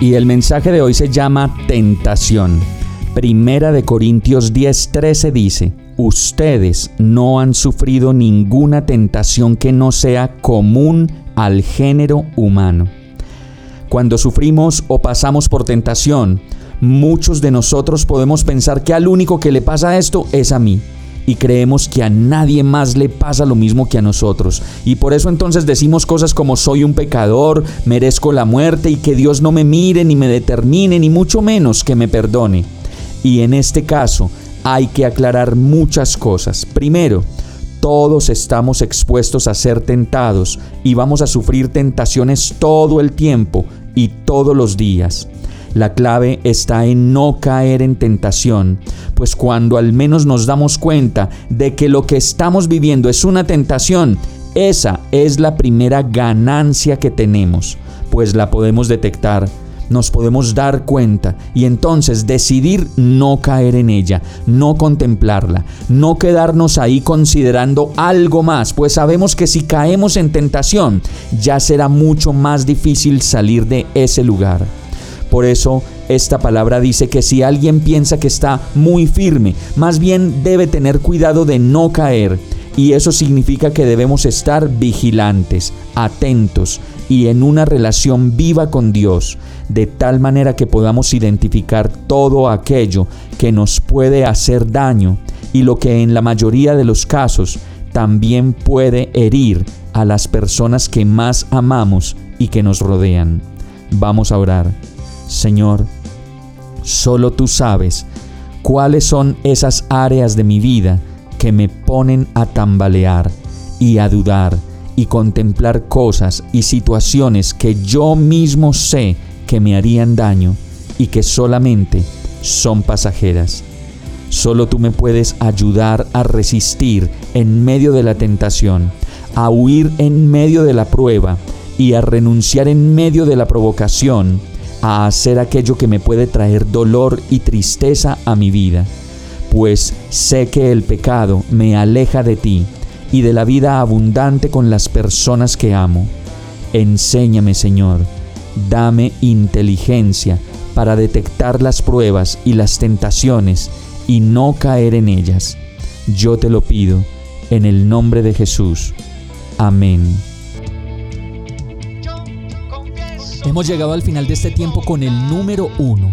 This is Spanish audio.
Y el mensaje de hoy se llama tentación. Primera de Corintios 10:13 dice, ustedes no han sufrido ninguna tentación que no sea común al género humano. Cuando sufrimos o pasamos por tentación, muchos de nosotros podemos pensar que al único que le pasa esto es a mí. Y creemos que a nadie más le pasa lo mismo que a nosotros. Y por eso entonces decimos cosas como soy un pecador, merezco la muerte y que Dios no me mire ni me determine, ni mucho menos que me perdone. Y en este caso, hay que aclarar muchas cosas. Primero, todos estamos expuestos a ser tentados y vamos a sufrir tentaciones todo el tiempo y todos los días. La clave está en no caer en tentación, pues cuando al menos nos damos cuenta de que lo que estamos viviendo es una tentación, esa es la primera ganancia que tenemos, pues la podemos detectar nos podemos dar cuenta y entonces decidir no caer en ella, no contemplarla, no quedarnos ahí considerando algo más, pues sabemos que si caemos en tentación ya será mucho más difícil salir de ese lugar. Por eso esta palabra dice que si alguien piensa que está muy firme, más bien debe tener cuidado de no caer. Y eso significa que debemos estar vigilantes, atentos y en una relación viva con Dios de tal manera que podamos identificar todo aquello que nos puede hacer daño y lo que en la mayoría de los casos también puede herir a las personas que más amamos y que nos rodean. Vamos a orar. Señor, solo tú sabes cuáles son esas áreas de mi vida que me ponen a tambalear y a dudar y contemplar cosas y situaciones que yo mismo sé que me harían daño y que solamente son pasajeras. Solo tú me puedes ayudar a resistir en medio de la tentación, a huir en medio de la prueba y a renunciar en medio de la provocación, a hacer aquello que me puede traer dolor y tristeza a mi vida, pues sé que el pecado me aleja de ti y de la vida abundante con las personas que amo. Enséñame, Señor, Dame inteligencia para detectar las pruebas y las tentaciones y no caer en ellas. Yo te lo pido en el nombre de Jesús. Amén. Hemos llegado al final de este tiempo con el número uno.